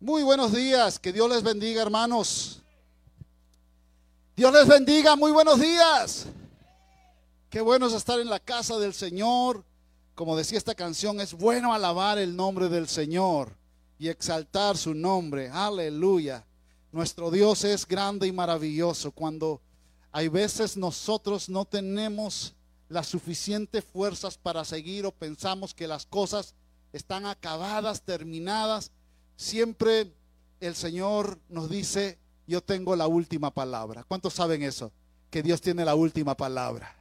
Muy buenos días, que Dios les bendiga hermanos. Dios les bendiga, muy buenos días. Qué bueno es estar en la casa del Señor. Como decía esta canción, es bueno alabar el nombre del Señor y exaltar su nombre. Aleluya. Nuestro Dios es grande y maravilloso. Cuando hay veces nosotros no tenemos las suficientes fuerzas para seguir o pensamos que las cosas están acabadas, terminadas, siempre el Señor nos dice, yo tengo la última palabra. ¿Cuántos saben eso? Que Dios tiene la última palabra.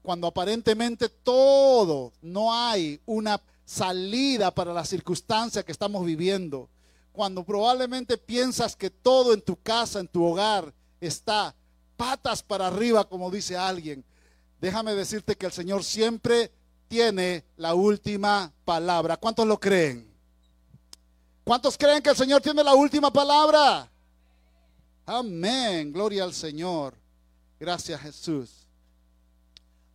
Cuando aparentemente todo, no hay una salida para la circunstancia que estamos viviendo. Cuando probablemente piensas que todo en tu casa, en tu hogar, está patas para arriba, como dice alguien. Déjame decirte que el Señor siempre tiene la última palabra. ¿Cuántos lo creen? ¿Cuántos creen que el Señor tiene la última palabra? Amén. Gloria al Señor. Gracias Jesús.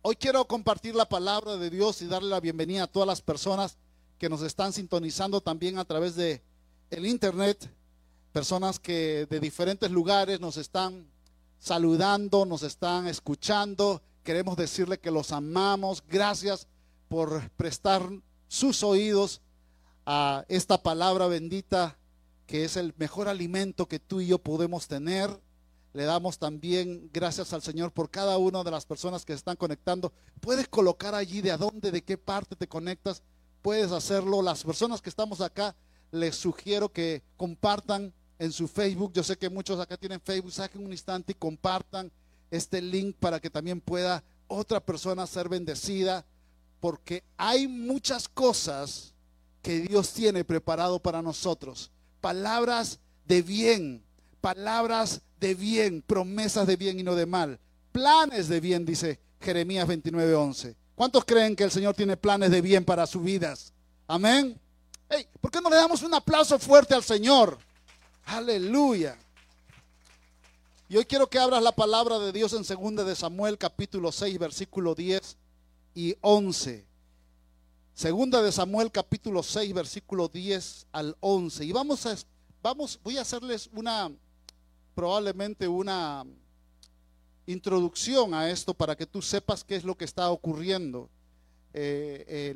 Hoy quiero compartir la palabra de Dios y darle la bienvenida a todas las personas que nos están sintonizando también a través de el internet, personas que de diferentes lugares nos están saludando, nos están escuchando. Queremos decirle que los amamos. Gracias por prestar sus oídos a esta palabra bendita que es el mejor alimento que tú y yo podemos tener. Le damos también gracias al Señor por cada una de las personas que se están conectando. Puedes colocar allí de a dónde, de qué parte te conectas. Puedes hacerlo. Las personas que estamos acá, les sugiero que compartan en su Facebook. Yo sé que muchos acá tienen Facebook. Saquen un instante y compartan este link para que también pueda otra persona ser bendecida. Porque hay muchas cosas que Dios tiene preparado para nosotros. Palabras de bien, palabras de bien, promesas de bien y no de mal. Planes de bien, dice Jeremías 29:11. ¿Cuántos creen que el Señor tiene planes de bien para sus vidas? Amén. ¿Por qué no le damos un aplauso fuerte al Señor? Aleluya. Y hoy quiero que abras la palabra de Dios en 2 de Samuel capítulo 6 versículo 10 y 11. Segunda de Samuel capítulo 6 versículo 10 al 11. Y vamos a vamos voy a hacerles una probablemente una introducción a esto para que tú sepas qué es lo que está ocurriendo. Eh,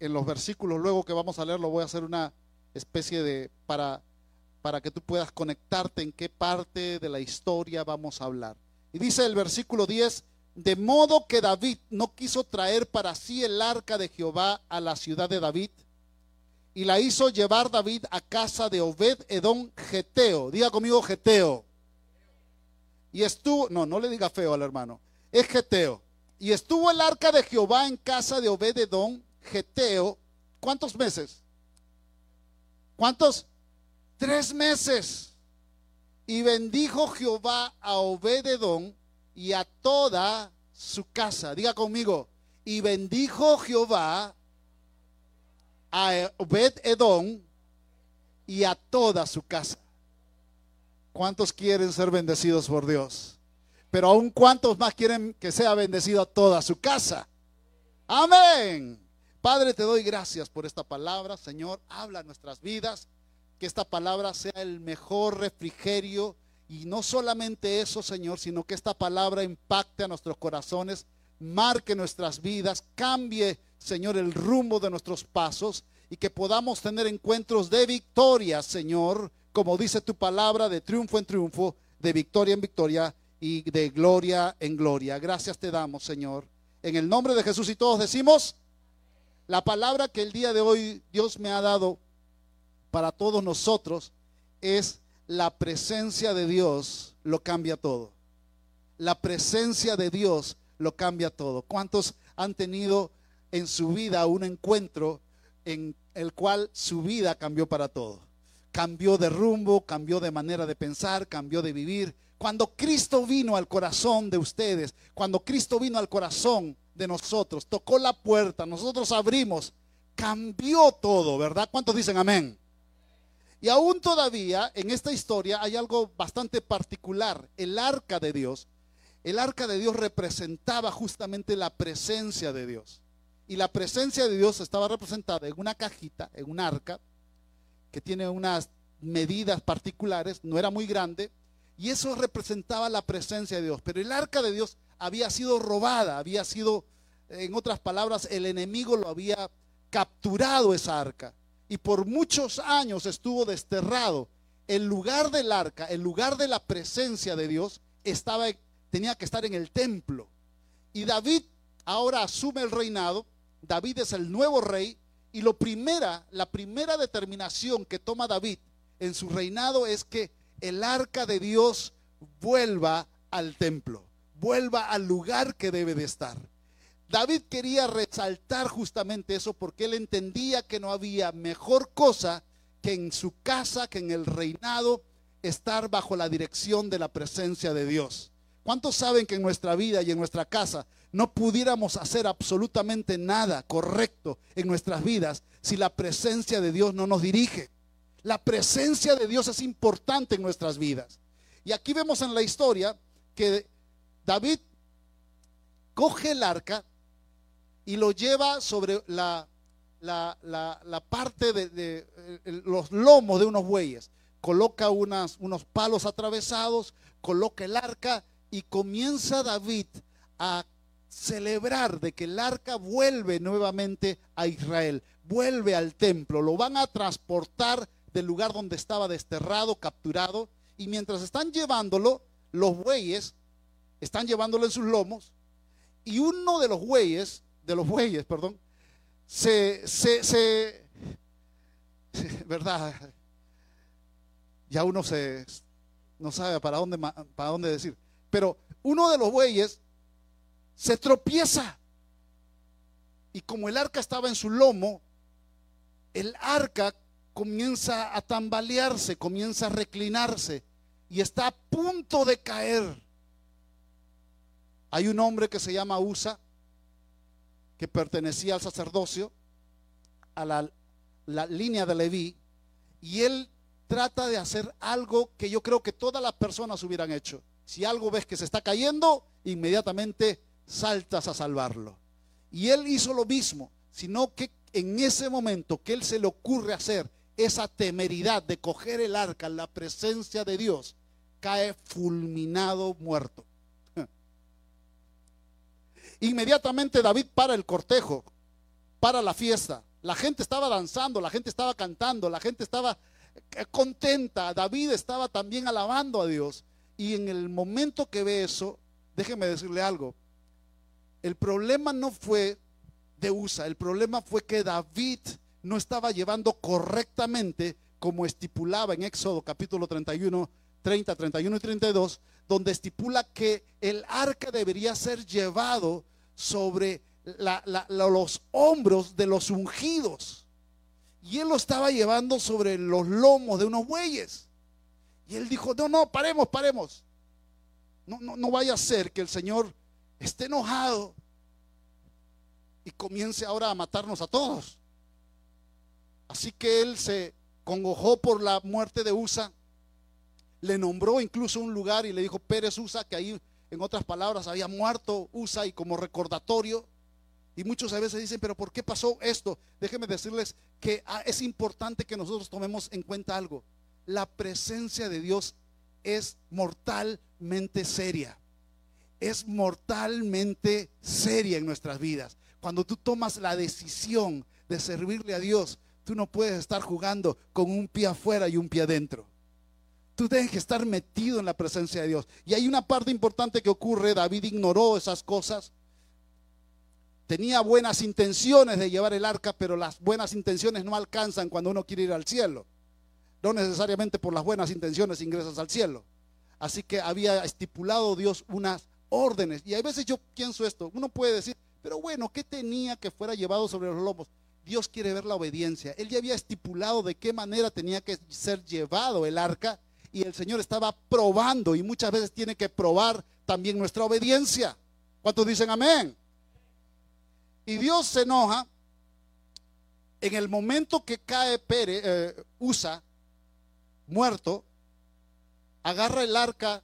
en los versículos luego que vamos a leer lo voy a hacer una especie de para para que tú puedas conectarte en qué parte de la historia vamos a hablar. Y dice el versículo 10, de modo que David no quiso traer para sí el arca de Jehová a la ciudad de David, y la hizo llevar David a casa de Obed Edom Geteo. Diga conmigo Geteo. Y estuvo, no, no le diga feo al hermano, es Geteo. Y estuvo el arca de Jehová en casa de Obed Edom Geteo. ¿Cuántos meses? ¿Cuántos? Tres meses. Y bendijo Jehová a Obed Edom y a toda su casa. Diga conmigo, y bendijo Jehová a Obed Edom y a toda su casa. ¿Cuántos quieren ser bendecidos por Dios? Pero aún cuántos más quieren que sea bendecido toda su casa. Amén. Padre, te doy gracias por esta palabra. Señor, habla nuestras vidas. Que esta palabra sea el mejor refrigerio y no solamente eso, Señor, sino que esta palabra impacte a nuestros corazones, marque nuestras vidas, cambie, Señor, el rumbo de nuestros pasos y que podamos tener encuentros de victoria, Señor, como dice tu palabra, de triunfo en triunfo, de victoria en victoria y de gloria en gloria. Gracias te damos, Señor. En el nombre de Jesús y todos decimos, la palabra que el día de hoy Dios me ha dado para todos nosotros es la presencia de Dios lo cambia todo. La presencia de Dios lo cambia todo. ¿Cuántos han tenido en su vida un encuentro en el cual su vida cambió para todo? Cambió de rumbo, cambió de manera de pensar, cambió de vivir. Cuando Cristo vino al corazón de ustedes, cuando Cristo vino al corazón de nosotros, tocó la puerta, nosotros abrimos, cambió todo, ¿verdad? ¿Cuántos dicen amén? Y aún todavía en esta historia hay algo bastante particular. El arca de Dios, el arca de Dios representaba justamente la presencia de Dios. Y la presencia de Dios estaba representada en una cajita, en un arca, que tiene unas medidas particulares, no era muy grande, y eso representaba la presencia de Dios. Pero el arca de Dios había sido robada, había sido, en otras palabras, el enemigo lo había capturado esa arca. Y por muchos años estuvo desterrado. El lugar del arca, el lugar de la presencia de Dios, estaba, tenía que estar en el templo. Y David ahora asume el reinado. David es el nuevo rey. Y lo primera, la primera determinación que toma David en su reinado es que el arca de Dios vuelva al templo, vuelva al lugar que debe de estar. David quería resaltar justamente eso porque él entendía que no había mejor cosa que en su casa, que en el reinado, estar bajo la dirección de la presencia de Dios. ¿Cuántos saben que en nuestra vida y en nuestra casa no pudiéramos hacer absolutamente nada correcto en nuestras vidas si la presencia de Dios no nos dirige? La presencia de Dios es importante en nuestras vidas. Y aquí vemos en la historia que David coge el arca y lo lleva sobre la, la, parte de, los lomos de unos bueyes. Coloca unos palos atravesados, coloca el arca y comienza David a celebrar de que el arca vuelve nuevamente a Israel, vuelve al templo, lo van a transportar del lugar donde estaba desterrado, capturado, y mientras están llevándolo, los bueyes están llevándolo en sus lomos, y uno de los bueyes, de los bueyes, perdón, se, se, se ¿verdad? Ya uno se, no sabe para dónde, para dónde decir, pero uno de los bueyes se tropieza, y como el arca estaba en su lomo, el arca comienza a tambalearse, comienza a reclinarse y está a punto de caer. Hay un hombre que se llama Usa, que pertenecía al sacerdocio, a la, línea de Leví, y él trata de hacer algo que yo creo que todas las personas hubieran hecho. Si algo ves que se está cayendo, inmediatamente saltas a salvarlo. Y él hizo lo mismo, sino que en ese momento que él se le ocurre hacer esa temeridad de coger el arca en la presencia de Dios, cae fulminado muerto. Inmediatamente David para el cortejo, para la fiesta. La gente estaba danzando, la gente estaba cantando, la gente estaba eh, contenta. David estaba también alabando a Dios. Y en el momento que ve eso, déjeme decirle algo. El problema no fue de USA, el problema fue que David no estaba llevando correctamente como estipulaba en Éxodo capítulo 31, 30, 31 y 32, donde estipula que el arca debería ser llevado sobre los hombros de los ungidos. Y él lo estaba llevando sobre los lomos de unos bueyes. Y él dijo, no, no, paremos, paremos. No, no, no vaya a ser que el Señor esté enojado y comience ahora a matarnos a todos. Así que él se congojó por la muerte de Usa, le nombró incluso un lugar y le dijo Pérez Usa, que ahí en otras palabras había muerto Usa y como recordatorio. Y muchos a veces dicen, pero ¿por qué pasó esto? Déjenme decirles que ah, es importante que nosotros tomemos en cuenta algo. La presencia de Dios es mortalmente seria. Es mortalmente seria en nuestras vidas. Cuando tú tomas la decisión de servirle a Dios, Tú no puedes estar jugando con un pie afuera y un pie adentro. Tú tienes que estar metido en la presencia de Dios. Y hay una parte importante que ocurre. David ignoró esas cosas. Tenía buenas intenciones de llevar el arca, pero las buenas intenciones no alcanzan cuando uno quiere ir al cielo. No necesariamente por las buenas intenciones ingresas al cielo. Así que había estipulado Dios unas órdenes. Y a veces yo pienso esto. Uno puede decir, pero bueno, ¿qué tenía que fuera llevado sobre los lomos? Dios quiere ver la obediencia. Él ya había estipulado de qué manera tenía que ser llevado el arca y el Señor estaba probando y muchas veces tiene que probar también nuestra obediencia. ¿Cuántos dicen amén? Y Dios se enoja en el momento que cae Pere, eh, Usa, muerto, agarra el arca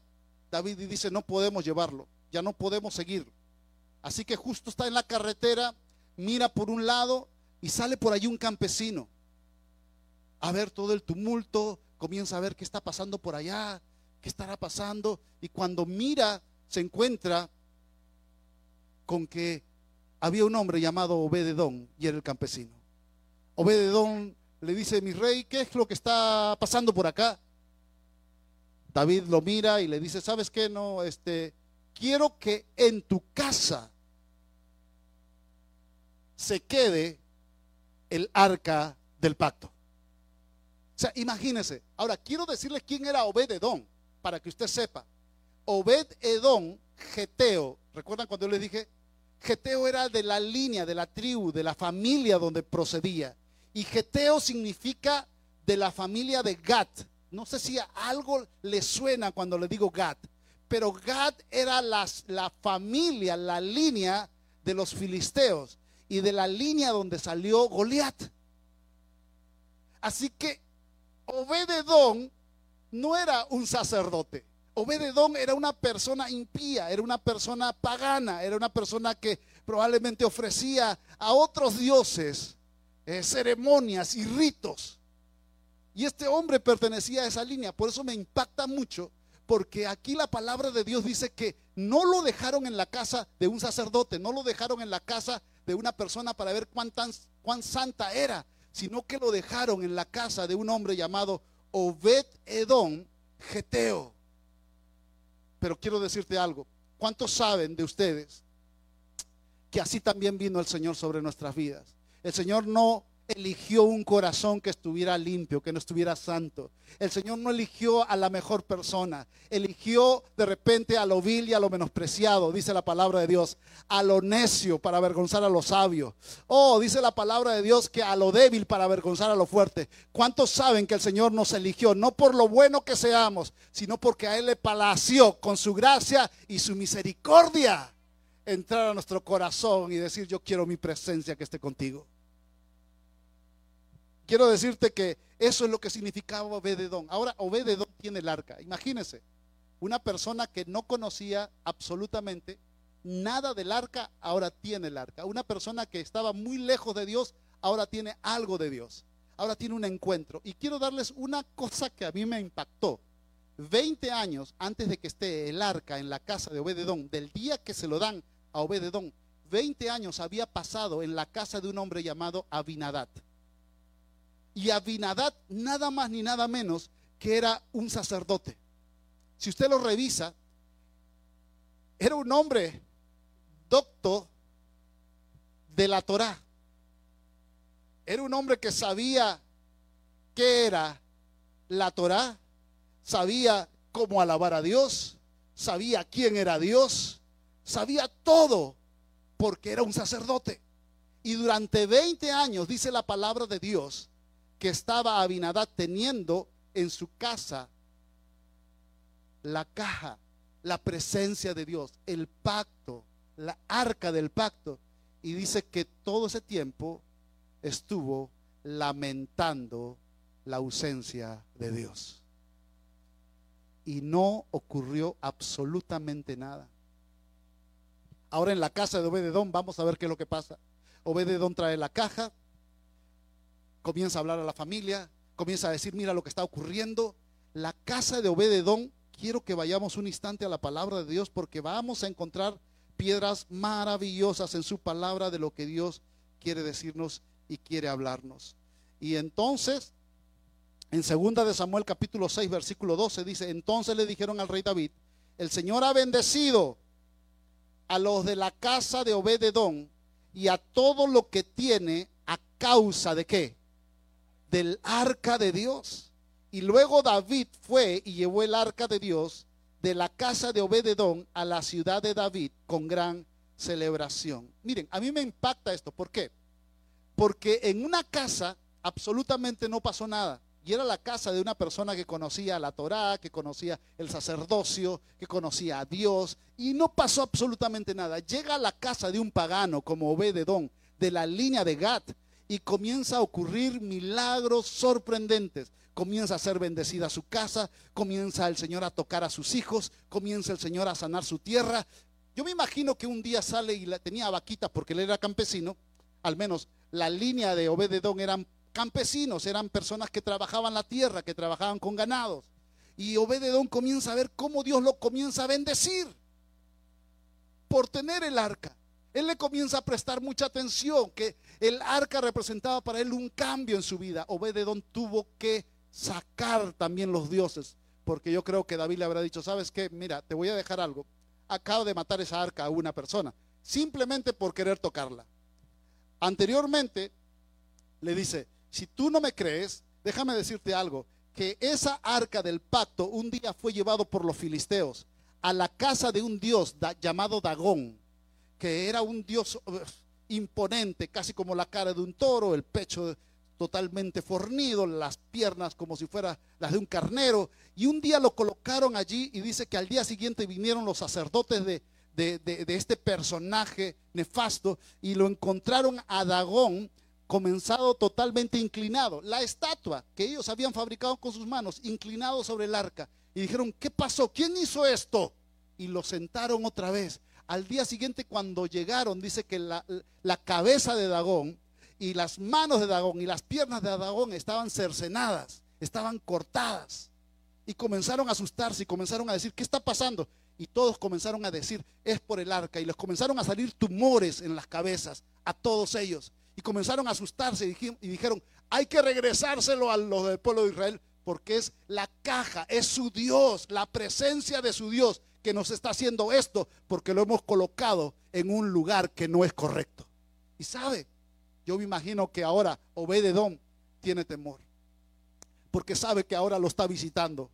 David y dice, no podemos llevarlo, ya no podemos seguir. Así que justo está en la carretera, mira por un lado y sale por allí un campesino. a ver todo el tumulto, comienza a ver qué está pasando por allá, qué estará pasando, y cuando mira se encuentra con que había un hombre llamado Obededón y era el campesino. Obededón le dice, mi rey, ¿qué es lo que está pasando por acá? David lo mira y le dice, ¿sabes qué? No, este, quiero que en tu casa se quede el arca del pacto. O sea, imagínense. Ahora, quiero decirles quién era Obed-Edom, para que usted sepa. Obed-Edom, Geteo. ¿Recuerdan cuando yo les dije? Geteo era de la línea, de la tribu, de la familia donde procedía. Y Geteo significa de la familia de Gat. No sé si algo le suena cuando le digo Gat, pero Gat era la familia, la línea de los filisteos y de la línea donde salió Goliat. Así que Obededón no era un sacerdote. Obededón era una persona impía, era una persona pagana, era una persona que probablemente ofrecía a otros dioses eh, ceremonias y ritos. Y este hombre pertenecía a esa línea. Por eso me impacta mucho, porque aquí la palabra de Dios dice que no lo dejaron en la casa de un sacerdote, no lo dejaron en la casa de una persona para ver cuán, cuán santa era, sino que lo dejaron en la casa de un hombre llamado Obed Edom Geteo. Pero quiero decirte algo, ¿cuántos saben de ustedes que así también vino el Señor sobre nuestras vidas? El Señor no eligió un corazón que estuviera limpio, que no estuviera santo. El Señor no eligió a la mejor persona. Eligió de repente a lo vil y a lo menospreciado, dice la palabra de Dios. A lo necio para avergonzar a lo sabio. Oh, dice la palabra de Dios que a lo débil para avergonzar a lo fuerte. ¿Cuántos saben que el Señor nos eligió? No por lo bueno que seamos, sino porque a Él le palació con su gracia y su misericordia entrar a nuestro corazón y decir, yo quiero mi presencia que esté contigo. Quiero decirte que eso es lo que significaba Obededón. Ahora Obededón tiene el arca. Imagínense, una persona que no conocía absolutamente nada del arca, ahora tiene el arca. Una persona que estaba muy lejos de Dios, ahora tiene algo de Dios. Ahora tiene un encuentro. Y quiero darles una cosa que a mí me impactó. Veinte años antes de que esté el arca en la casa de Obededón, del día que se lo dan a Obededón, 20 años había pasado en la casa de un hombre llamado Abinadat. Y Abinadad nada más ni nada menos que era un sacerdote. Si usted lo revisa, era un hombre docto de la Torá. Era un hombre que sabía qué era la Torá, sabía cómo alabar a Dios, sabía quién era Dios, sabía todo porque era un sacerdote. Y durante 20 años, dice la palabra de Dios, que estaba Abinadad teniendo en su casa la caja, la presencia de Dios, el pacto, la arca del pacto. Y dice que todo ese tiempo estuvo lamentando la ausencia de Dios. Y no ocurrió absolutamente nada. Ahora en la casa de Obededón vamos a ver qué es lo que pasa. Obededón trae la caja, comienza a hablar a la familia, comienza a decir, mira lo que está ocurriendo. La casa de Obededón, quiero que vayamos un instante a la palabra de Dios porque vamos a encontrar piedras maravillosas en su palabra de lo que Dios quiere decirnos y quiere hablarnos. Y entonces, en segunda de Samuel capítulo 6 versículo 12 dice, entonces le dijeron al rey David, el Señor ha bendecido a los de la casa de Obededón y a todo lo que tiene a causa de qué? Del arca de Dios. Y luego David fue y llevó el arca de Dios de la casa de Obededón a la ciudad de David con gran celebración. Miren, a mí me impacta esto. ¿Por qué? Porque en una casa absolutamente no pasó nada. Y era la casa de una persona que conocía la Torá, que conocía el sacerdocio, que conocía a Dios. Y no pasó absolutamente nada. Llega a la casa de un pagano como Obededón, de la línea de Gat, y comienza a ocurrir milagros sorprendentes. Comienza a ser bendecida su casa, comienza el Señor a tocar a sus hijos, comienza el Señor a sanar su tierra. Yo me imagino que un día sale y la, tenía vaquitas porque él era campesino, al menos la línea de Obededón eran campesinos, eran personas que trabajaban la tierra, que trabajaban con ganados. Y Obededón comienza a ver cómo Dios lo comienza a bendecir por tener el arca. Él le comienza a prestar mucha atención, que el arca representaba para él un cambio en su vida. Obededón tuvo que sacar también los dioses, porque yo creo que David le habrá dicho, ¿sabes qué? Mira, te voy a dejar algo. Acabo de matar esa arca a una persona, simplemente por querer tocarla. Anteriormente le dice, si tú no me crees, déjame decirte algo, que esa arca del pacto un día fue llevado por los filisteos a la casa de un dios llamado Dagón, que era un dios uh, imponente, casi como la cara de un toro, el pecho totalmente fornido, las piernas como si fueran las de un carnero. Y un día lo colocaron allí y dice que al día siguiente vinieron los sacerdotes de, de, este personaje nefasto y lo encontraron a Dagón comenzado totalmente inclinado. La estatua que ellos habían fabricado con sus manos, inclinado sobre el arca. Y dijeron, ¿qué pasó? ¿Quién hizo esto? Y lo sentaron otra vez. Al día siguiente cuando llegaron, dice que la, cabeza de Dagón y las manos de Dagón y las piernas de Dagón estaban cercenadas, estaban cortadas. Y comenzaron a asustarse y comenzaron a decir, ¿qué está pasando? Y todos comenzaron a decir, es por el arca. Y les comenzaron a salir tumores en las cabezas a todos ellos y comenzaron a asustarse y dijeron, hay que regresárselo a los del pueblo de Israel porque es la caja, es su Dios, la presencia de su Dios que nos está haciendo esto porque lo hemos colocado en un lugar que no es correcto. Y sabe, yo me imagino que ahora Obededón tiene temor porque sabe que ahora lo está visitando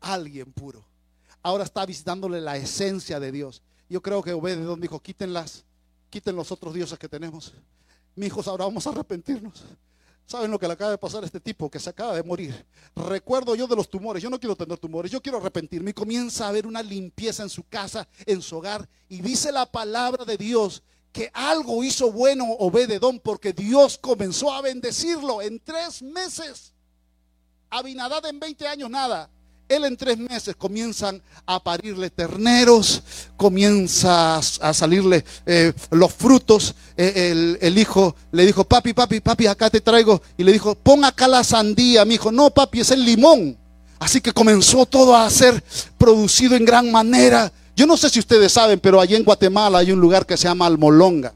alguien puro. Ahora está visitándole la esencia de Dios. Yo creo que Obededón dijo, quítenlas, quiten los otros dioses que tenemos mi hijos, ahora vamos a arrepentirnos. ¿Saben lo que le acaba de pasar a este tipo que se acaba de morir? Recuerdo yo de los tumores. Yo no quiero tener tumores, yo quiero arrepentirme. Y comienza a haber una limpieza en su casa, en su hogar. Y dice la palabra de Dios que algo hizo bueno Obededón porque Dios comenzó a bendecirlo en tres meses. Abinadad en 20 años, nada. Él en tres meses comienzan a parirle terneros, comienza a salirle eh, los frutos. Eh, el, hijo le dijo, papi, papi, papi, acá te traigo. Y le dijo, pon acá la sandía. Mi hijo, no, papi, es el limón. Así que comenzó todo a ser producido en gran manera. Yo no sé si ustedes saben, pero allí en Guatemala hay un lugar que se llama Almolonga.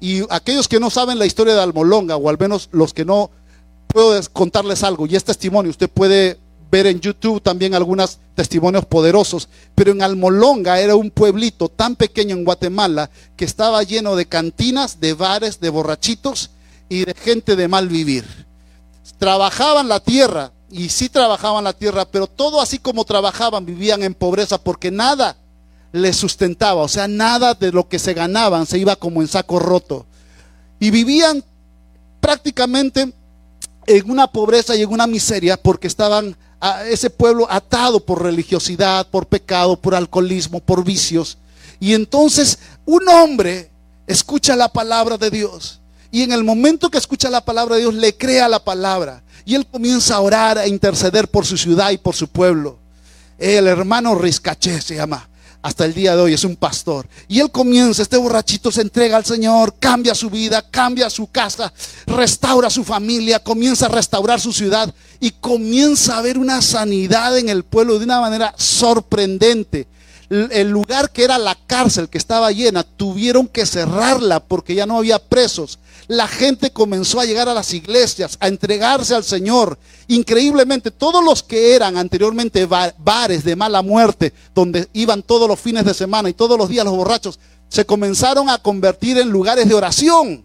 Y aquellos que no saben la historia de Almolonga, o al menos los que no, puedo contarles algo. Y es testimonio, usted puede ver en YouTube también algunos testimonios poderosos, pero en Almolonga era un pueblito tan pequeño en Guatemala que estaba lleno de cantinas, de bares, de borrachitos y de gente de mal vivir. Trabajaban la tierra y sí trabajaban la tierra, pero todo así como trabajaban vivían en pobreza porque nada les sustentaba, o sea, nada de lo que se ganaban se iba como en saco roto. Y vivían prácticamente en una pobreza y en una miseria porque estaban a ese pueblo atado por religiosidad, por pecado, por alcoholismo, por vicios. Y entonces un hombre escucha la palabra de Dios. Y en el momento que escucha la palabra de Dios, le crea la palabra. Y él comienza a orar, a interceder por su ciudad y por su pueblo. El hermano Rizcaché se llama hasta el día de hoy es un pastor. Y él comienza, este borrachito se entrega al Señor, cambia su vida, cambia su casa, restaura su familia, comienza a restaurar su ciudad y comienza a haber una sanidad en el pueblo de una manera sorprendente. El lugar que era la cárcel que estaba llena, tuvieron que cerrarla porque ya no había presos la gente comenzó a llegar a las iglesias, a entregarse al Señor. Increíblemente, todos los que eran anteriormente bares de mala muerte, donde iban todos los fines de semana y todos los días los borrachos, se comenzaron a convertir en lugares de oración.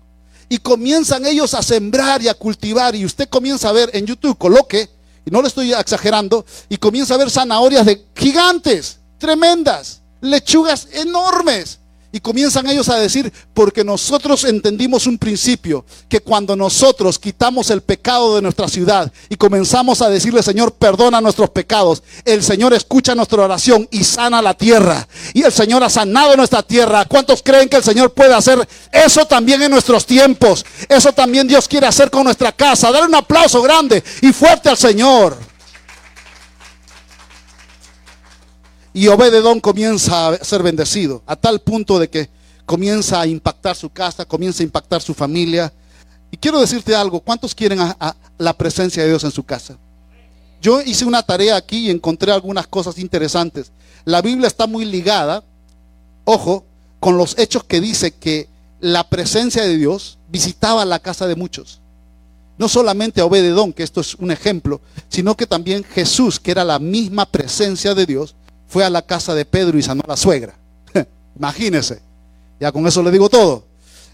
Y comienzan ellos a sembrar y a cultivar. Y usted comienza a ver en YouTube, coloque, y no le estoy exagerando, y comienza a ver zanahorias de gigantes, tremendas, lechugas enormes y comienzan ellos a decir, porque nosotros entendimos un principio, que cuando nosotros quitamos el pecado de nuestra ciudad y comenzamos a decirle, Señor, perdona nuestros pecados, el Señor escucha nuestra oración y sana la tierra. Y el Señor ha sanado nuestra tierra. ¿Cuántos creen que el Señor puede hacer eso también en nuestros tiempos? Eso también Dios quiere hacer con nuestra casa. Dar un aplauso grande y fuerte al Señor. Y Obededón comienza a ser bendecido, a tal punto de que comienza a impactar su casa, comienza a impactar su familia. Y quiero decirte algo, ¿cuántos quieren a, la presencia de Dios en su casa? Yo hice una tarea aquí y encontré algunas cosas interesantes. La Biblia está muy ligada, ojo, con los hechos que dice que la presencia de Dios visitaba la casa de muchos. No solamente a Obededón, que esto es un ejemplo, sino que también Jesús, que era la misma presencia de Dios, fue a la casa de Pedro y sanó a la suegra. Imagínense. Ya con eso le digo todo.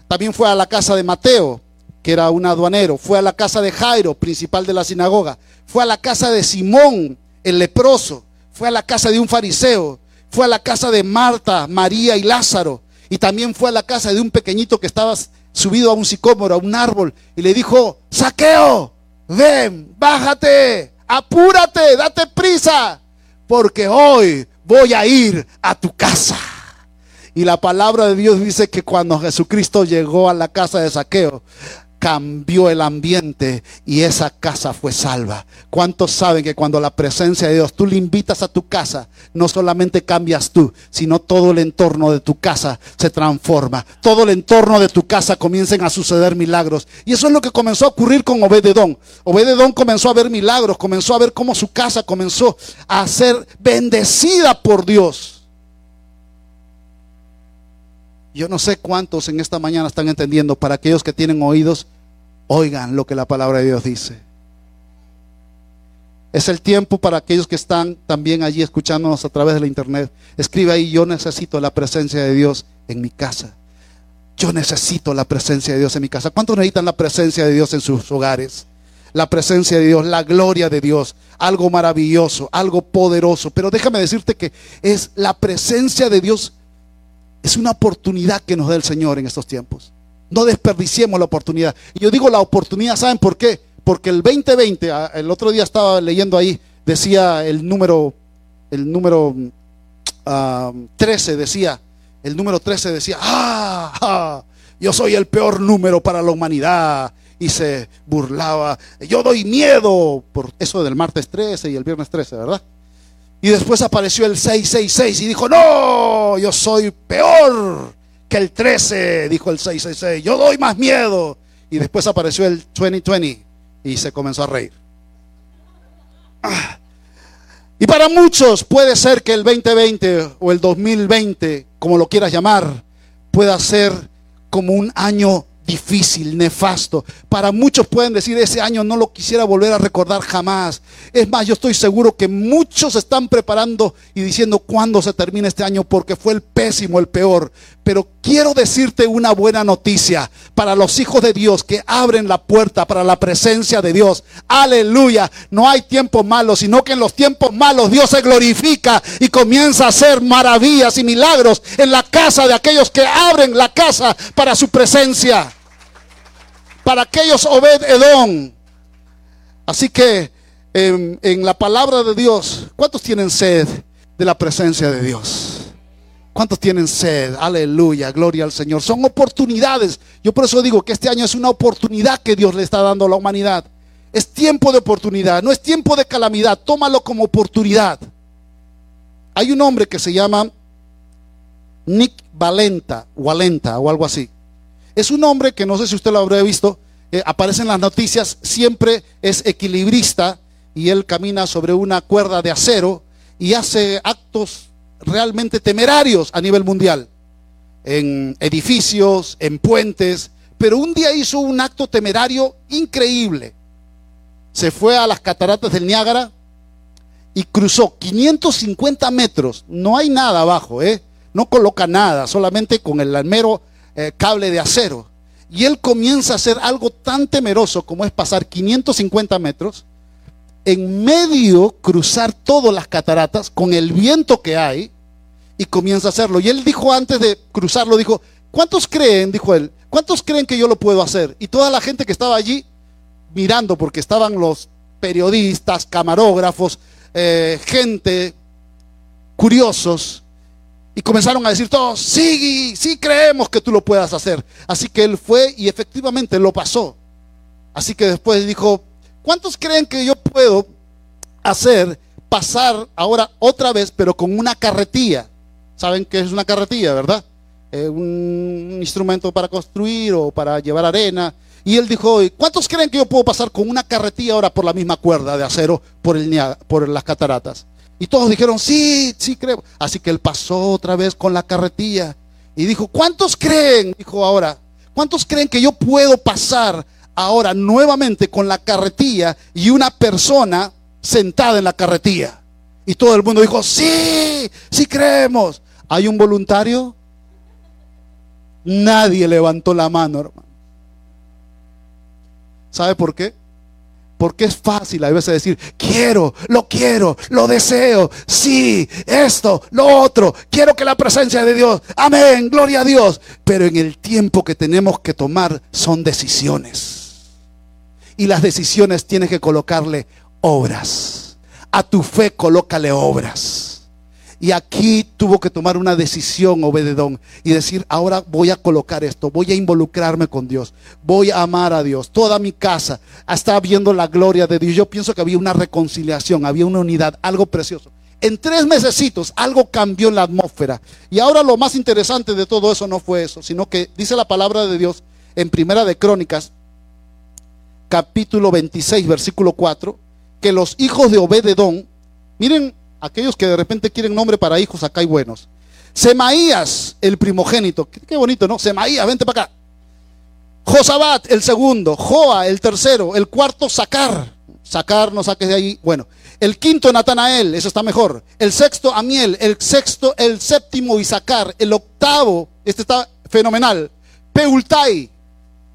También fue a la casa de Mateo, que era un aduanero. Fue a la casa de Jairo, principal de la sinagoga. Fue a la casa de Simón, el leproso. Fue a la casa de un fariseo. Fue a la casa de Marta, María y Lázaro. Y también fue a la casa de un pequeñito que estaba subido a un sicómoro, a un árbol. Y le dijo, saqueo, ven, bájate, apúrate, date prisa. Porque hoy voy a ir a tu casa. Y la palabra de Dios dice que cuando Jesucristo llegó a la casa de saqueo, cambió el ambiente y esa casa fue salva. ¿Cuántos saben que cuando la presencia de Dios tú le invitas a tu casa, no solamente cambias tú, sino todo el entorno de tu casa se transforma? Todo el entorno de tu casa comiencen a suceder milagros. Y eso es lo que comenzó a ocurrir con Obededón. Obededón comenzó a ver milagros, comenzó a ver cómo su casa comenzó a ser bendecida por Dios. Yo no sé cuántos en esta mañana están entendiendo, para aquellos que tienen oídos, oigan lo que la palabra de Dios dice. Es el tiempo para aquellos que están también allí escuchándonos a través de la internet. Escribe ahí, yo necesito la presencia de Dios en mi casa. Yo necesito la presencia de Dios en mi casa. ¿Cuántos necesitan la presencia de Dios en sus hogares? La presencia de Dios, la gloria de Dios, algo maravilloso, algo poderoso. Pero déjame decirte que es la presencia de Dios es una oportunidad que nos da el Señor en estos tiempos. No desperdiciemos la oportunidad. Y yo digo la oportunidad, ¿saben por qué? Porque el 2020, ah, el otro día estaba leyendo ahí, decía el número, el número 13, ah, decía, el número 13 decía, ah, ah, yo soy el peor número para la humanidad. Y se burlaba, yo doy miedo por eso del martes 13 y el viernes 13, ¿verdad? Y después apareció el 666 y dijo, no, yo soy peor el 13, dijo el 666, yo doy más miedo. Y después apareció el 2020 y se comenzó a reír. Ah. Y para muchos puede ser que el 2020 o el 2020, como lo quieras llamar, pueda ser como un año difícil, nefasto. Para muchos pueden decir, ese año no lo quisiera volver a recordar jamás. Es más, yo estoy seguro que muchos están preparando y diciendo cuándo se termina este año porque fue el pésimo, el peor. Pero quiero decirte una buena noticia para los hijos de Dios que abren la puerta para la presencia de Dios. Aleluya. No hay tiempos malos, sino que en los tiempos malos Dios se glorifica y comienza a hacer maravillas y milagros en la casa de aquellos que abren la casa para su presencia. Para aquellos Obed Edom. Así que en, en la palabra de Dios, ¿cuántos tienen sed de la presencia de Dios? ¿Cuántos tienen sed? Aleluya, gloria al Señor. Son oportunidades. Yo por eso digo que este año es una oportunidad que Dios le está dando a la humanidad. Es tiempo de oportunidad, no es tiempo de calamidad. Tómalo como oportunidad. Hay un hombre que se llama Nick Valenta, Valenta o algo así. Es un hombre que no sé si usted lo habrá visto, eh, aparece en las noticias, siempre es equilibrista y él camina sobre una cuerda de acero y hace actos realmente temerarios a nivel mundial, en edificios, en puentes, pero un día hizo un acto temerario increíble. Se fue a las cataratas del Niágara y cruzó 550 metros. No hay nada abajo, ¿eh? No coloca nada, solamente con el mero eh, cable de acero. Y él comienza a hacer algo tan temeroso como es pasar 550 metros, en medio cruzar todas las cataratas con el viento que hay, y comienza a hacerlo. Y él dijo antes de cruzarlo, dijo, ¿cuántos creen? Dijo él, ¿cuántos creen que yo lo puedo hacer? Y toda la gente que estaba allí mirando, porque estaban los periodistas, camarógrafos, eh, gente, curiosos, y comenzaron a decir todos, sí, sí creemos que tú lo puedas hacer. Así que él fue y efectivamente lo pasó. Así que después dijo, ¿cuántos creen que yo puedo hacer pasar ahora otra vez, pero con una carretilla? Saben que es una carretilla, ¿verdad? un instrumento para construir o para llevar arena. Y él dijo, ¿cuántos creen que yo puedo pasar con una carretilla ahora por la misma cuerda de acero por, el, por las cataratas? Y todos dijeron, sí, sí creo. Así que él pasó otra vez con la carretilla y dijo, ¿cuántos creen? Dijo ahora, ¿cuántos creen que yo puedo pasar ahora nuevamente con la carretilla y una persona sentada en la carretilla? Y todo el mundo dijo, sí, sí creemos. ¿Hay un voluntario? Nadie levantó la mano, hermano. ¿Sabe por qué? Porque es fácil a veces decir, quiero, lo quiero, lo deseo, sí, esto, lo otro, quiero que la presencia de Dios, amén, gloria a Dios. Pero en el tiempo que tenemos que tomar son decisiones. Y las decisiones tienes que colocarle obras. A tu fe colócale obras. Y aquí tuvo que tomar una decisión Obededón y decir, ahora voy a colocar esto, voy a involucrarme con Dios, voy a amar a Dios. Toda mi casa está viendo la gloria de Dios. Yo pienso que había una reconciliación, había una unidad, algo precioso. En tres mesecitos algo cambió en la atmósfera. Y ahora lo más interesante de todo eso no fue eso, sino que dice la palabra de Dios en Primera de Crónicas, capítulo 26, versículo 4, que los hijos de Obededón, miren aquellos que de repente quieren nombre para hijos, acá hay buenos. Semaías, el primogénito. Qué, bonito, ¿no? Semaías, vente para acá. Josabat, el segundo. Joa, el tercero. El cuarto, Sacar. Sacar, no saques de ahí. Bueno. El quinto, Natanael. Eso está mejor. El sexto, Amiel. El sexto, el séptimo, Isaacar. El octavo, este está fenomenal. Peultai.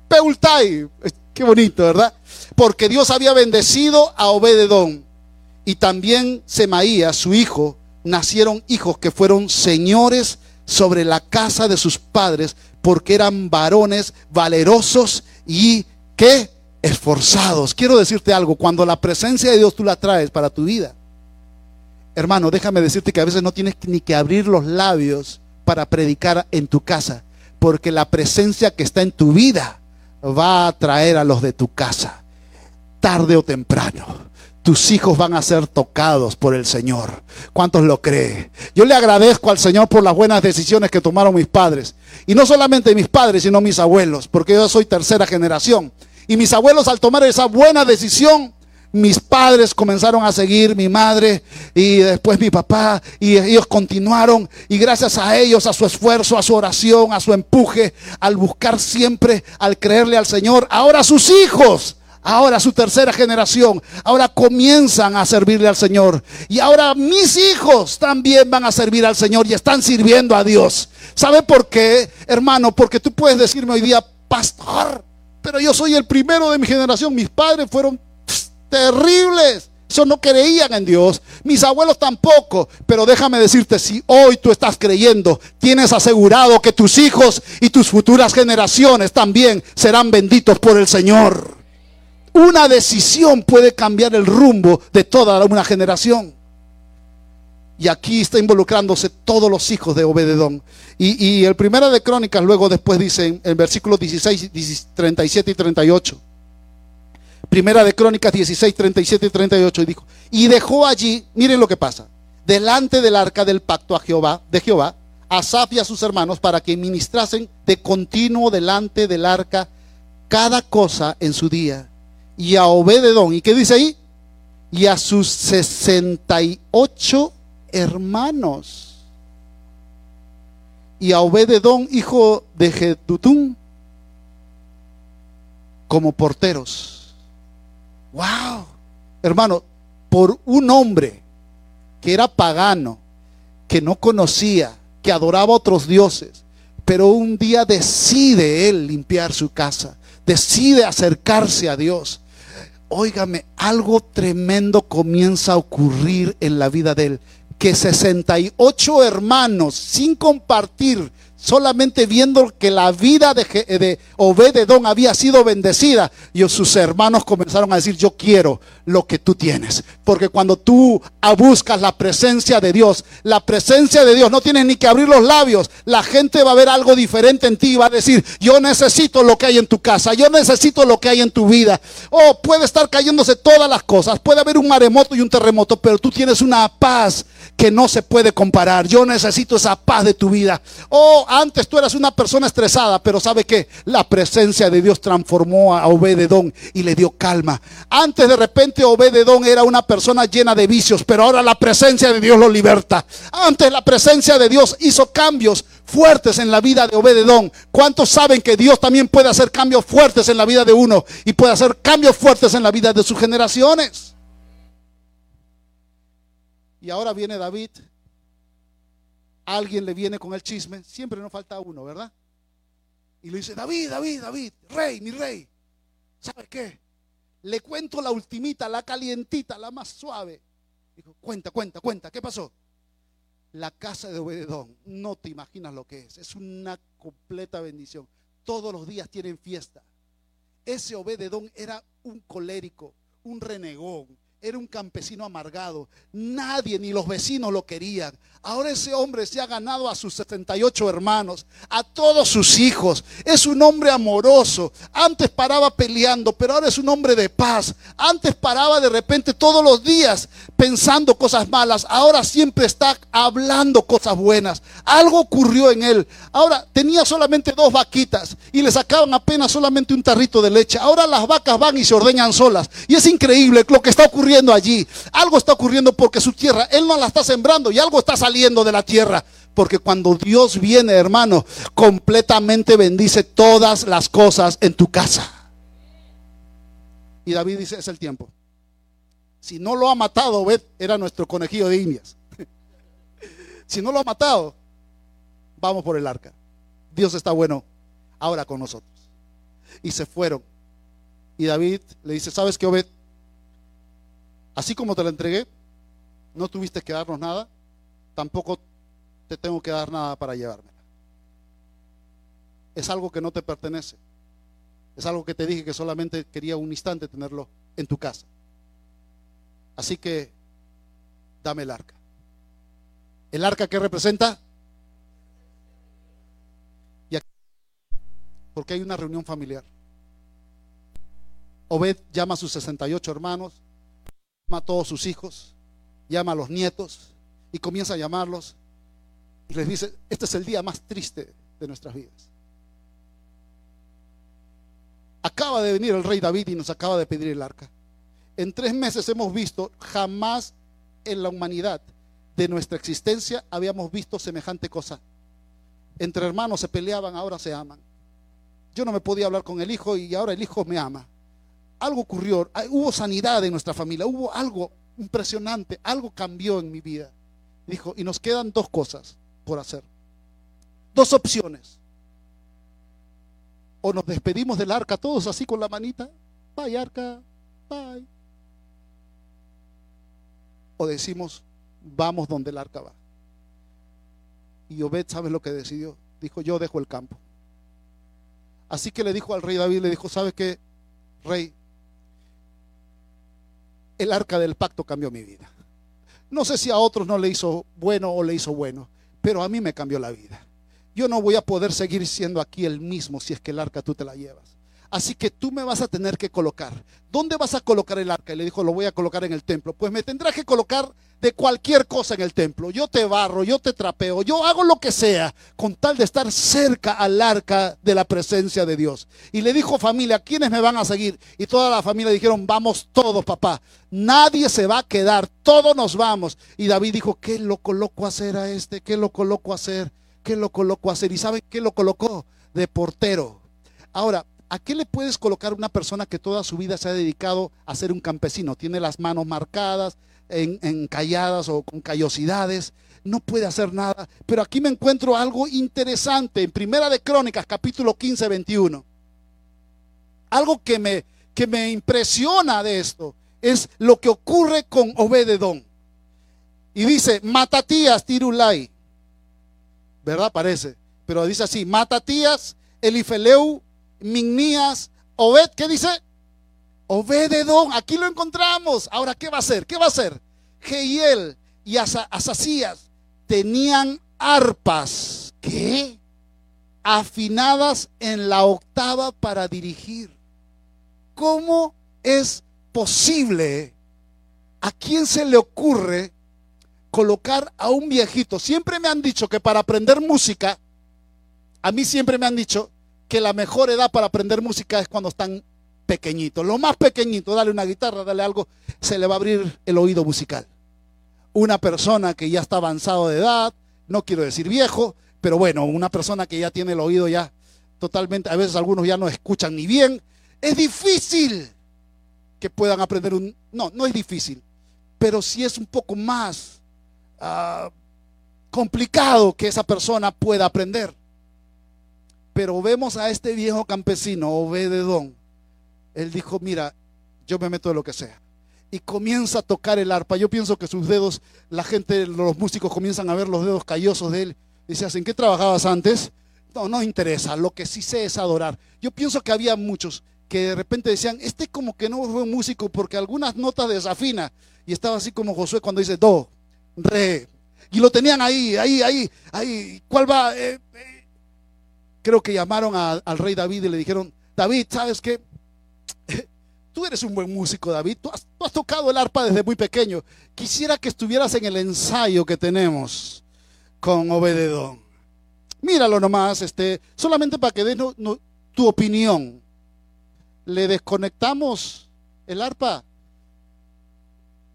Peultai. Qué bonito, ¿verdad? Porque Dios había bendecido a Obededón y también Semaías, su hijo, nacieron hijos que fueron señores sobre la casa de sus padres, porque eran varones valerosos y que esforzados. Quiero decirte algo, cuando la presencia de Dios tú la traes para tu vida, hermano, déjame decirte que a veces no tienes ni que abrir los labios para predicar en tu casa, porque la presencia que está en tu vida va a traer a los de tu casa, tarde o temprano tus hijos van a ser tocados por el Señor. ¿Cuántos lo creen? Yo le agradezco al Señor por las buenas decisiones que tomaron mis padres. Y no solamente mis padres, sino mis abuelos, porque yo soy tercera generación. Y mis abuelos al tomar esa buena decisión, mis padres comenzaron a seguir, mi madre y después mi papá, y ellos continuaron. Y gracias a ellos, a su esfuerzo, a su oración, a su empuje, al buscar siempre, al creerle al Señor, ahora sus hijos Ahora su tercera generación, ahora comienzan a servirle al Señor. Y ahora mis hijos también van a servir al Señor y están sirviendo a Dios. ¿Sabe por qué, hermano? Porque tú puedes decirme hoy día, pastor, pero yo soy el primero de mi generación. Mis padres fueron terribles. Eso no creían en Dios. Mis abuelos tampoco. Pero déjame decirte, si hoy tú estás creyendo, tienes asegurado que tus hijos y tus futuras generaciones también serán benditos por el Señor. Una decisión puede cambiar el rumbo de toda una generación. Y aquí está involucrándose todos los hijos de Obededón. Y, el primero de Crónicas luego después dice en, el versículos 16, 37 y 38. Primera de Crónicas 16, 37 y 38. Y dijo, y dejó allí, miren lo que pasa, delante del arca del pacto a Jehová, de Jehová, a Asaf y a sus hermanos para que ministrasen de continuo delante del arca cada cosa en su día y a Obededón. ¿Y qué dice ahí? Y a sus 68 hermanos. Y a Obededón, hijo de Jedutún, como porteros. ¡Wow! Hermano, por un hombre que era pagano, que no conocía, que adoraba a otros dioses, pero un día decide él limpiar su casa, decide acercarse a Dios, óigame, algo tremendo comienza a ocurrir en la vida de él. Que 68 hermanos, sin compartir solamente viendo que la vida de, de Obededón había sido bendecida, y sus hermanos comenzaron a decir, yo quiero lo que tú tienes. Porque cuando tú buscas la presencia de Dios, la presencia de Dios, no tienes ni que abrir los labios, la gente va a ver algo diferente en ti y va a decir, yo necesito lo que hay en tu casa, yo necesito lo que hay en tu vida. Oh, puede estar cayéndose todas las cosas, puede haber un maremoto y un terremoto, pero tú tienes una paz que no se puede comparar. Yo necesito esa paz de tu vida. Oh, antes tú eras una persona estresada, pero ¿sabe qué? La presencia de Dios transformó a Obededón y le dio calma. Antes de repente Obededón era una persona llena de vicios, pero ahora la presencia de Dios lo liberta. Antes la presencia de Dios hizo cambios fuertes en la vida de Obededón. ¿Cuántos saben que Dios también puede hacer cambios fuertes en la vida de uno y puede hacer cambios fuertes en la vida de sus generaciones? Y ahora viene David alguien le viene con el chisme, siempre nos falta uno, ¿verdad? Y le dice, David, David, David, rey, mi rey, ¿sabe qué? Le cuento la ultimita, la calientita, la más suave. Dijo, cuenta, cuenta, cuenta, ¿qué pasó? La casa de Obededón, no te imaginas lo que es, es una completa bendición. Todos los días tienen fiesta. Ese Obededón era un colérico, un renegón, era un campesino amargado. Nadie, ni los vecinos lo querían. Ahora ese hombre se ha ganado a sus 78 hermanos, a todos sus hijos. Es un hombre amoroso. Antes paraba peleando, pero ahora es un hombre de paz. Antes paraba de repente todos los días pensando cosas malas. Ahora siempre está hablando cosas buenas. Algo ocurrió en él. Ahora tenía solamente dos vaquitas y le sacaban apenas solamente un tarrito de leche. Ahora las vacas van y se ordeñan solas. Y es increíble lo que está ocurriendo allí. Algo está ocurriendo porque su tierra, él no la está sembrando y algo está saliendo saliendo de la tierra. Porque cuando Dios viene, hermano, completamente bendice todas las cosas en tu casa. Y David dice, es el tiempo. Si no lo ha matado, Obed era nuestro conejillo de indias. si no lo ha matado, vamos por el arca. Dios está bueno ahora con nosotros. Y se fueron. Y David le dice, ¿sabes qué, Obed? Así como te la entregué, no tuviste que darnos nada tampoco te tengo que dar nada para llevármela. Es algo que no te pertenece. Es algo que te dije que solamente quería un instante tenerlo en tu casa. Así que dame el arca. ¿El arca que representa? Y aquí, porque hay una reunión familiar. Obed llama a sus 68 hermanos, llama a todos sus hijos, llama a los nietos, y comienza a llamarlos y les dice, este es el día más triste de nuestras vidas. Acaba de venir el rey David y nos acaba de pedir el arca. En tres meses hemos visto, jamás en la humanidad de nuestra existencia habíamos visto semejante cosa. Entre hermanos se peleaban, ahora se aman. Yo no me podía hablar con el hijo y ahora el hijo me ama. Algo ocurrió, hubo sanidad en nuestra familia, hubo algo impresionante, algo cambió en mi vida. Dijo, y nos quedan dos cosas por hacer. Dos opciones. O nos despedimos del arca todos así con la manita. Bye, arca. Bye. O decimos, vamos donde el arca va. Y Obed, ¿sabes lo que decidió? Dijo, yo dejo el campo. Así que le dijo al rey David, le dijo, ¿sabe qué, rey? El arca del pacto cambió mi vida. No sé si a otros no le hizo bueno o le hizo bueno, pero a mí me cambió la vida. Yo no voy a poder seguir siendo aquí el mismo si es que el arca tú te la llevas. Así que tú me vas a tener que colocar. ¿Dónde vas a colocar el arca? Y le dijo, lo voy a colocar en el templo. Pues me tendrás que colocar de cualquier cosa en el templo. Yo te barro, yo te trapeo, yo hago lo que sea con tal de estar cerca al arca de la presencia de Dios. Y le dijo familia, ¿quiénes me van a seguir? Y toda la familia dijeron, vamos todos, papá. Nadie se va a quedar, todos nos vamos. Y David dijo, ¿qué lo coloco a hacer a este? ¿Qué lo coloco a hacer? ¿Qué lo coloco a hacer? ¿Y saben qué lo colocó? De portero. Ahora, ¿A qué le puedes colocar una persona que toda su vida se ha dedicado a ser un campesino? Tiene las manos marcadas, encalladas o con callosidades, no puede hacer nada. Pero aquí me encuentro algo interesante en Primera de Crónicas, capítulo 15, 21. Algo que me, que me impresiona de esto es lo que ocurre con Obededón. Y dice, Matatías Tirulai. ¿Verdad? Parece. Pero dice así, Matatías, Elifeleu, Mignías, Obed, ¿qué dice? Obededón, aquí lo encontramos. Ahora, ¿qué va a hacer? ¿Qué va a hacer? Geiel y Asasías tenían arpas, ¿qué? Afinadas en la octava para dirigir. ¿Cómo es posible? ¿A quién se le ocurre colocar a un viejito? Siempre me han dicho que para aprender música a mí siempre me han dicho que la mejor edad para aprender música es cuando están pequeñitos. Lo más pequeñito, dale una guitarra, dale algo, se le va a abrir el oído musical. Una persona que ya está avanzado de edad, no quiero decir viejo, pero bueno, una persona que ya tiene el oído ya totalmente, a veces algunos ya no escuchan ni bien, es difícil que puedan aprender un... No, no es difícil, pero sí es un poco más ah, complicado que esa persona pueda aprender. Pero vemos a este viejo campesino, Obededón. Él dijo, mira, yo me meto de lo que sea. Y comienza a tocar el arpa. Yo pienso que sus dedos, la gente, los músicos comienzan a ver los dedos callosos de él. Dice, ¿en qué trabajabas antes? No, no interesa. Lo que sí sé es adorar. Yo pienso que había muchos que de repente decían, este como que no fue un músico porque algunas notas desafina. Y estaba así como Josué cuando dice do, re. Y lo tenían ahí, ahí, ahí, ahí. ¿Cuál va? Eh, eh. Creo que llamaron al rey David y le dijeron, David, ¿sabes qué? Tú eres un buen músico, David. Tú has, tocado el arpa desde muy pequeño. Quisiera que estuvieras en el ensayo que tenemos con Obededón. Míralo nomás, este, solamente para que des tu opinión. Le desconectamos el arpa.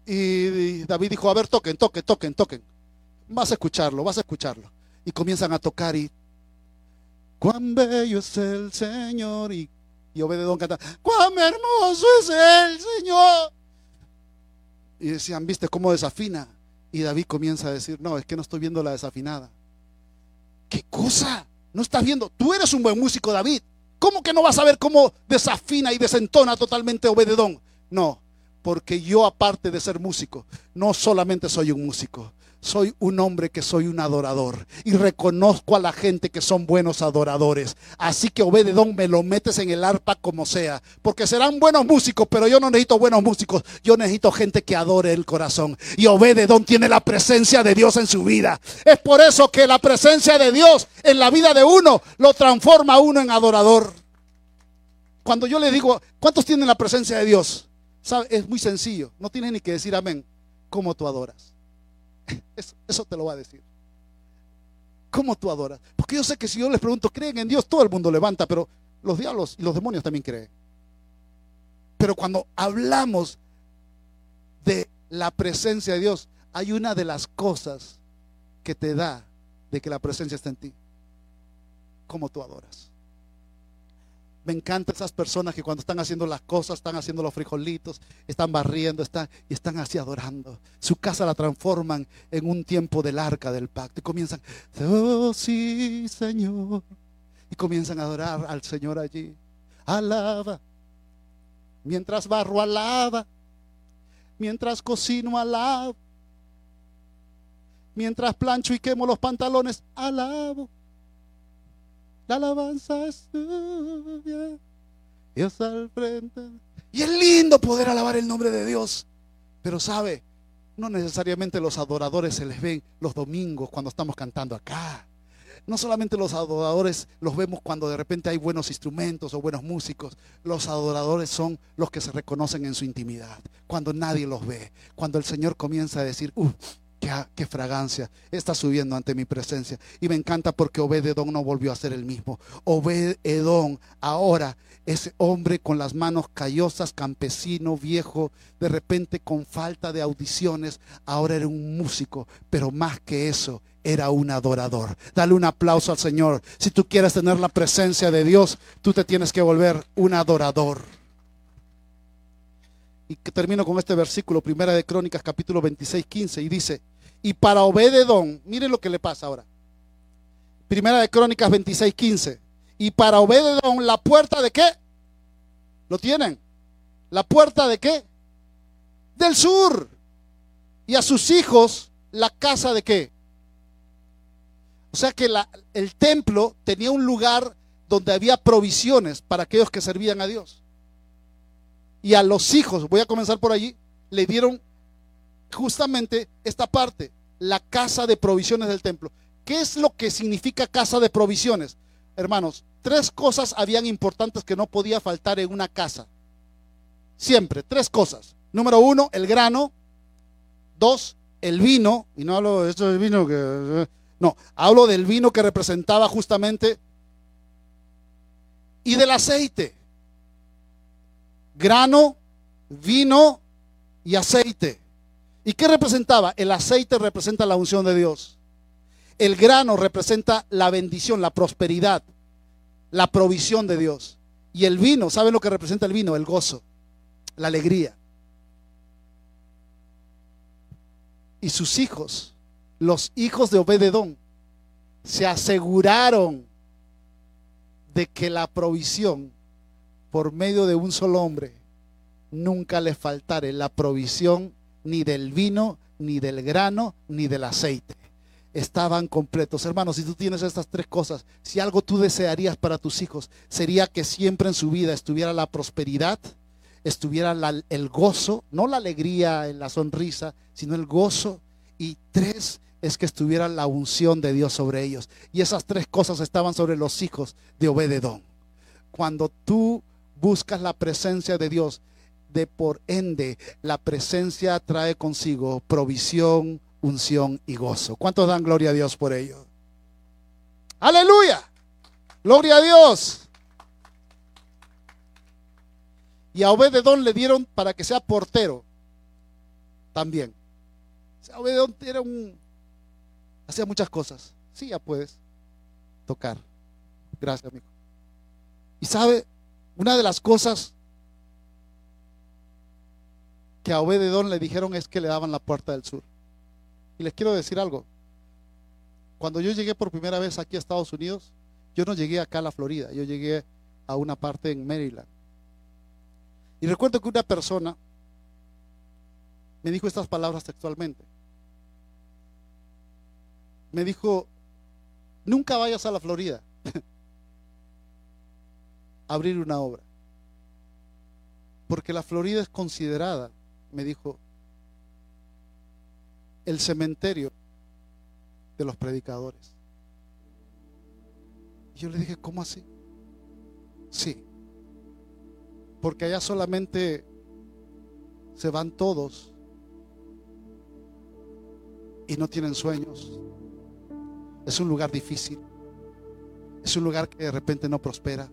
Y David dijo, a ver, toquen, toquen, toquen, toquen. Vas a escucharlo, vas a escucharlo. Y comienzan a tocar y, cuán bello es el Señor. Y, y Obededón canta, cuán hermoso es el Señor. Y decían, ¿viste cómo desafina? Y David comienza a decir, no, es que no estoy viendo la desafinada. ¿Qué cosa? No estás viendo. Tú eres un buen músico, David. ¿Cómo que no vas a ver cómo desafina y desentona totalmente Obededón? No, porque yo aparte de ser músico, no solamente soy un músico, soy un hombre que soy un adorador y reconozco a la gente que son buenos adoradores. Así que Obededón me lo metes en el arpa como sea, porque serán buenos músicos, pero yo no necesito buenos músicos, yo necesito gente que adore el corazón. Y Obededón tiene la presencia de Dios en su vida. Es por eso que la presencia de Dios en la vida de uno lo transforma a uno en adorador. Cuando yo le digo, ¿cuántos tienen la presencia de Dios? Es muy sencillo, no tienes ni que decir amén. ¿Cómo tú adoras? Eso, te lo va a decir. ¿Cómo tú adoras? Porque yo sé que si yo les pregunto, ¿creen en Dios? Todo el mundo levanta, pero los diablos y los demonios también creen. Pero cuando hablamos de la presencia de Dios, hay una de las cosas que te da de que la presencia está en ti. ¿Cómo tú adoras? Me encantan esas personas que cuando están haciendo las cosas, están haciendo los frijolitos, están barriendo, están, y están así adorando. Su casa la transforman en un tiempo del arca del pacto. Y comienzan, oh sí, Señor. Y comienzan a adorar al Señor allí. Alaba. Mientras barro, alaba. Mientras cocino, alaba. Mientras plancho y quemo los pantalones, alabo. La alabanza es tuya. Dios al frente. Y es lindo poder alabar el nombre de Dios. Pero sabe, no necesariamente los adoradores se les ven los domingos cuando estamos cantando acá. No solamente los adoradores los vemos cuando de repente hay buenos instrumentos o buenos músicos. Los adoradores son los que se reconocen en su intimidad. Cuando nadie los ve. Cuando el Señor comienza a decir, uh, qué, fragancia está subiendo ante mi presencia. Y me encanta porque Obededón no volvió a ser el mismo. Obededón ahora, ese hombre con las manos callosas, campesino, viejo, de repente con falta de audiciones, ahora era un músico, pero más que eso, era un adorador. Dale un aplauso al Señor. Si tú quieres tener la presencia de Dios, tú te tienes que volver un adorador. Y termino con este versículo, primera de Crónicas, capítulo 26, 15, y dice, y para Obededón, miren lo que le pasa ahora. Primera de Crónicas 26, 15. Y para Obededón, la puerta de qué? ¿Lo tienen? ¿La puerta de qué? Del sur. Y a sus hijos, la casa de qué? O sea que el templo tenía un lugar donde había provisiones para aquellos que servían a Dios. Y a los hijos, voy a comenzar por allí, le dieron justamente esta parte, la casa de provisiones del templo. ¿Qué es lo que significa casa de provisiones? Hermanos, tres cosas habían importantes que no podía faltar en una casa. Siempre, tres cosas. Número uno, el grano. Dos, el vino. Y no hablo de esto del vino que... No, hablo del vino que representaba justamente y del aceite. Grano, vino y aceite. ¿Y qué representaba? El aceite representa la unción de Dios. El grano representa la bendición, la prosperidad, la provisión de Dios. Y el vino, ¿saben lo que representa el vino? El gozo, la alegría. Y sus hijos, los hijos de Obededón, se aseguraron de que la provisión por medio de un solo hombre nunca le faltare la provisión ni del vino, ni del grano, ni del aceite. Estaban completos. Hermanos, si tú tienes estas tres cosas, si algo tú desearías para tus hijos, sería que siempre en su vida estuviera la prosperidad, estuviera el gozo, no la alegría, la sonrisa, sino el gozo. Y tres, es que estuviera la unción de Dios sobre ellos. Y esas tres cosas estaban sobre los hijos de Obededón. Cuando tú buscas la presencia de Dios, de por ende, la presencia trae consigo provisión, unción y gozo. ¿Cuántos dan gloria a Dios por ello? Aleluya. Gloria a Dios. Y a Obededón le dieron para que sea portero también. Obededón era un Hacía muchas cosas. Sí, ya puedes tocar. Gracias, amigo. Y sabe, una de las cosas que a Obededón le dijeron es que le daban la puerta del sur. Y les quiero decir algo. Cuando yo llegué por primera vez aquí a Estados Unidos, yo no llegué acá a la Florida, yo llegué a una parte en Maryland. Y recuerdo que una persona me dijo estas palabras textualmente me dijo, nunca vayas a la Florida abrir una obra. Porque la Florida es considerada, me dijo, el cementerio de los predicadores. Y yo le dije, ¿cómo así? Sí, porque allá solamente se van todos y no tienen sueños, es un lugar difícil. Es un lugar que de repente no prospera.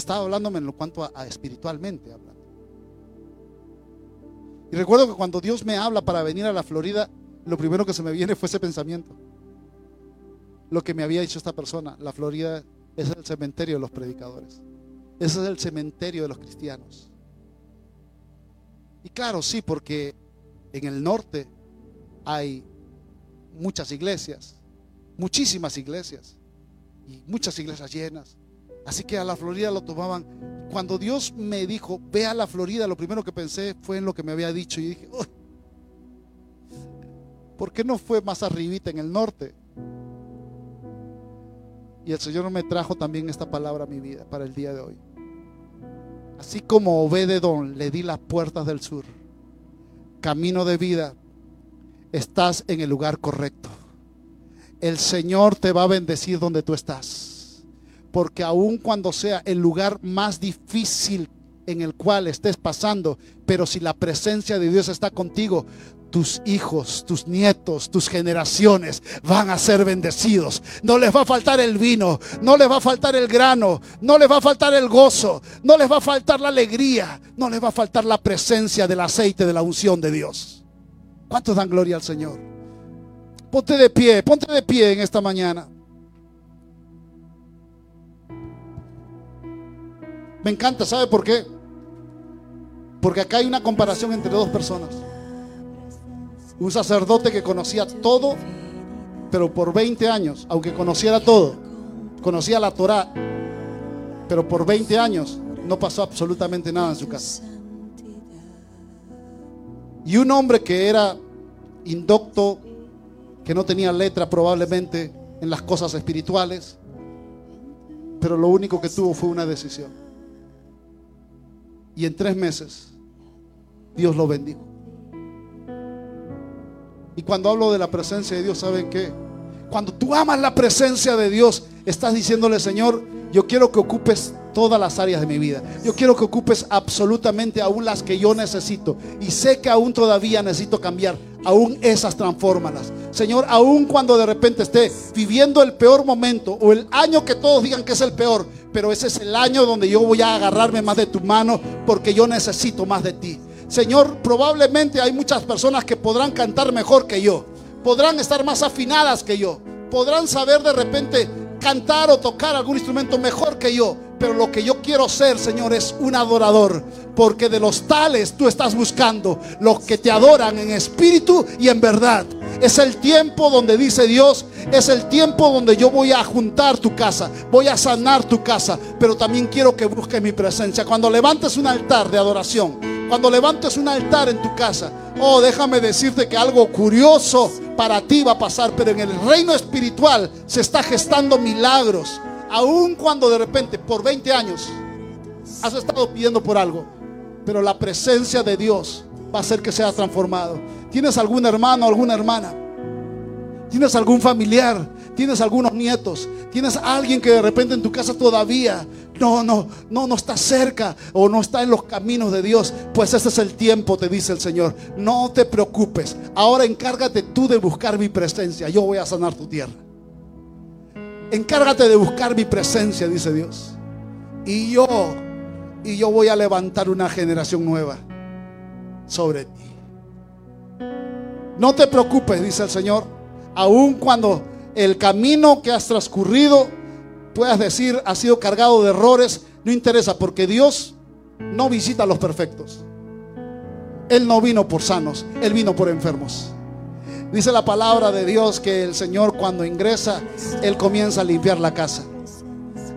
Estaba hablándome en lo cuanto a, espiritualmente hablando. Y recuerdo que cuando Dios me habla para venir a la Florida, lo primero que se me viene fue ese pensamiento. Lo que me había dicho esta persona, la Florida es el cementerio de los predicadores. Ese es el cementerio de los cristianos. Y claro, sí, porque en el norte hay muchas iglesias, muchísimas iglesias y muchas iglesias llenas. Así que a la Florida lo tomaban. Cuando Dios me dijo, ve a la Florida, lo primero que pensé fue en lo que me había dicho. Y dije, ¿por qué no fue más arribita en el norte? Y el Señor me trajo también esta palabra a mi vida para el día de hoy. Así como Obededón le di las puertas del sur, camino de vida, estás en el lugar correcto el Señor te va a bendecir donde tú estás. Porque aun cuando sea el lugar más difícil en el cual estés pasando, pero si la presencia de Dios está contigo, tus hijos, tus nietos, tus generaciones van a ser bendecidos. No les va a faltar el vino, no les va a faltar el grano, no les va a faltar el gozo, no les va a faltar la alegría, no les va a faltar la presencia del aceite de la unción de Dios. ¿Cuántos dan gloria al Señor? Ponte de pie, ponte de pie en esta mañana. Me encanta, ¿sabe por qué? Porque acá hay una comparación entre dos personas. Un sacerdote que conocía todo, pero por 20 años, aunque conociera todo, conocía la Torah, pero por 20 años no pasó absolutamente nada en su casa. Y un hombre que era indocto que no tenía letra probablemente en las cosas espirituales, pero lo único que tuvo fue una decisión. Y en tres meses Dios lo bendijo. Y cuando hablo de la presencia de Dios, ¿saben qué? Cuando tú amas la presencia de Dios, estás diciéndole, Señor, yo quiero que ocupes todas las áreas de mi vida. Yo quiero que ocupes absolutamente aún las que yo necesito. Y sé que aún todavía necesito cambiar aún esas transfórmalas. Señor, aún cuando de repente esté viviendo el peor momento o el año que todos digan que es el peor, pero ese es el año donde yo voy a agarrarme más de tu mano porque yo necesito más de ti. Señor, probablemente hay muchas personas que podrán cantar mejor que yo, podrán estar más afinadas que yo, podrán saber de repente cantar o tocar algún instrumento mejor que yo. Pero lo que yo quiero ser, Señor, es un adorador. Porque de los tales tú estás buscando los que te adoran en espíritu y en verdad. Es el tiempo donde dice Dios, es el tiempo donde yo voy a juntar tu casa, voy a sanar tu casa, pero también quiero que busques mi presencia. Cuando levantes un altar de adoración, cuando levantes un altar en tu casa, oh, déjame decirte que algo curioso para ti va a pasar, pero en el reino espiritual se está gestando milagros. Aun cuando de repente por 20 años has estado pidiendo por algo, pero la presencia de Dios va a hacer que sea transformado. ¿Tienes algún hermano, alguna hermana? ¿Tienes algún familiar? ¿Tienes algunos nietos? ¿Tienes alguien que de repente en tu casa todavía no, no, no, no está cerca o no está en los caminos de Dios? Pues ese es el tiempo, te dice el Señor. No te preocupes. Ahora encárgate tú de buscar mi presencia. Yo voy a sanar tu tierra. Encárgate de buscar mi presencia, dice Dios. Y yo, y yo voy a levantar una generación nueva sobre ti. No te preocupes, dice el Señor, aun cuando el camino que has transcurrido, puedas decir, ha sido cargado de errores, no interesa, porque Dios no visita a los perfectos. Él no vino por sanos, Él vino por enfermos. Dice la palabra de Dios que el Señor cuando ingresa, Él comienza a limpiar la casa.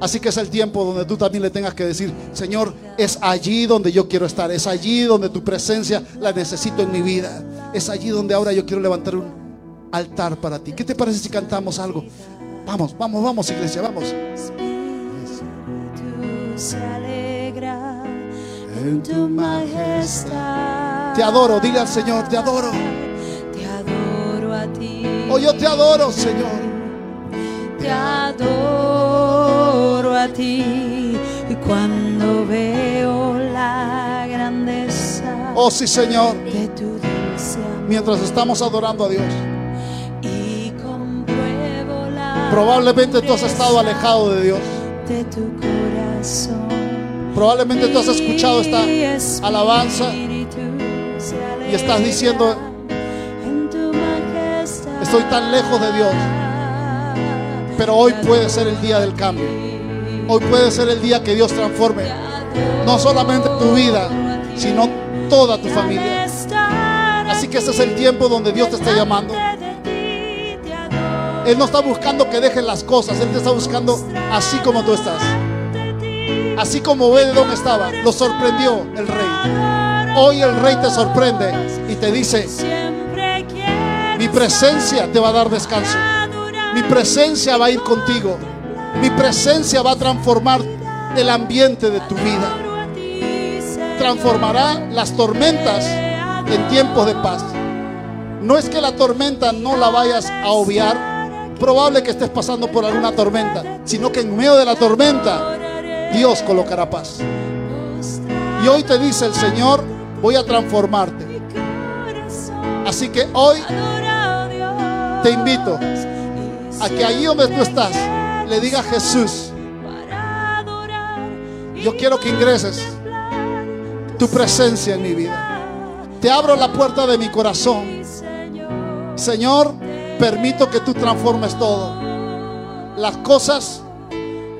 Así que es el tiempo donde tú también le tengas que decir, Señor, es allí donde yo quiero estar, es allí donde tu presencia la necesito en mi vida, es allí donde ahora yo quiero levantar un altar para ti. ¿Qué te parece si cantamos algo? Vamos, vamos, vamos iglesia, vamos. en tu majestad. Te adoro, dile al Señor, te adoro. Oh, yo te adoro, Señor. Te adoro a ti. Y cuando veo la grandeza Oh, sí, Señor. de tu dulce amor Mientras estamos adorando a Dios. y compruebo la Probablemente tú has estado alejado de Dios. de tu corazón. Probablemente tú has escuchado esta alabanza y estás diciendo, estoy tan lejos de Dios. Pero hoy puede ser el día del cambio. Hoy puede ser el día que Dios transforme no solamente tu vida, sino toda tu familia. Así que ese es el tiempo donde Dios te está llamando. Él no está buscando que dejes las cosas, Él te está buscando así como tú estás. Así como ve de dónde estaba, lo sorprendió el rey. Hoy el rey te sorprende y te dice, presencia te va a dar descanso. Mi presencia va a ir contigo. Mi presencia va a transformar el ambiente de tu vida. Transformará las tormentas en tiempos de paz. No es que la tormenta no la vayas a obviar. Probable que estés pasando por alguna tormenta, sino que en medio de la tormenta Dios colocará paz. Y hoy te dice el Señor, voy a transformarte. Así que hoy te invito a que allí donde tú estás le diga a Jesús, yo quiero que ingreses tu presencia en mi vida. Te abro la puerta de mi corazón. Señor, permito que tú transformes todo. Las cosas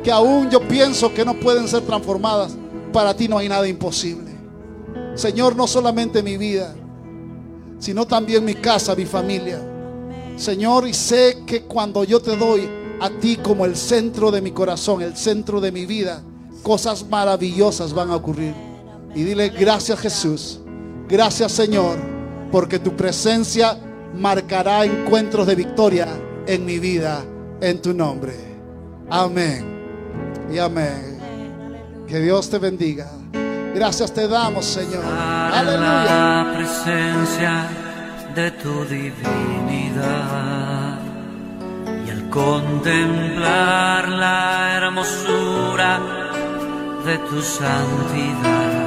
que aún yo pienso que no pueden ser transformadas, para ti no hay nada imposible. Señor, no solamente mi vida, sino también mi casa, mi familia. Señor, y sé que cuando yo te doy a ti como el centro de mi corazón, el centro de mi vida, cosas maravillosas van a ocurrir. Y dile gracias Jesús, gracias Señor, porque tu presencia marcará encuentros de victoria en mi vida, en tu nombre. Amén. Y amén. Que Dios te bendiga. Gracias te damos, Señor. Aleluya. De tu divinidad y al contemplar la hermosura de tu santidad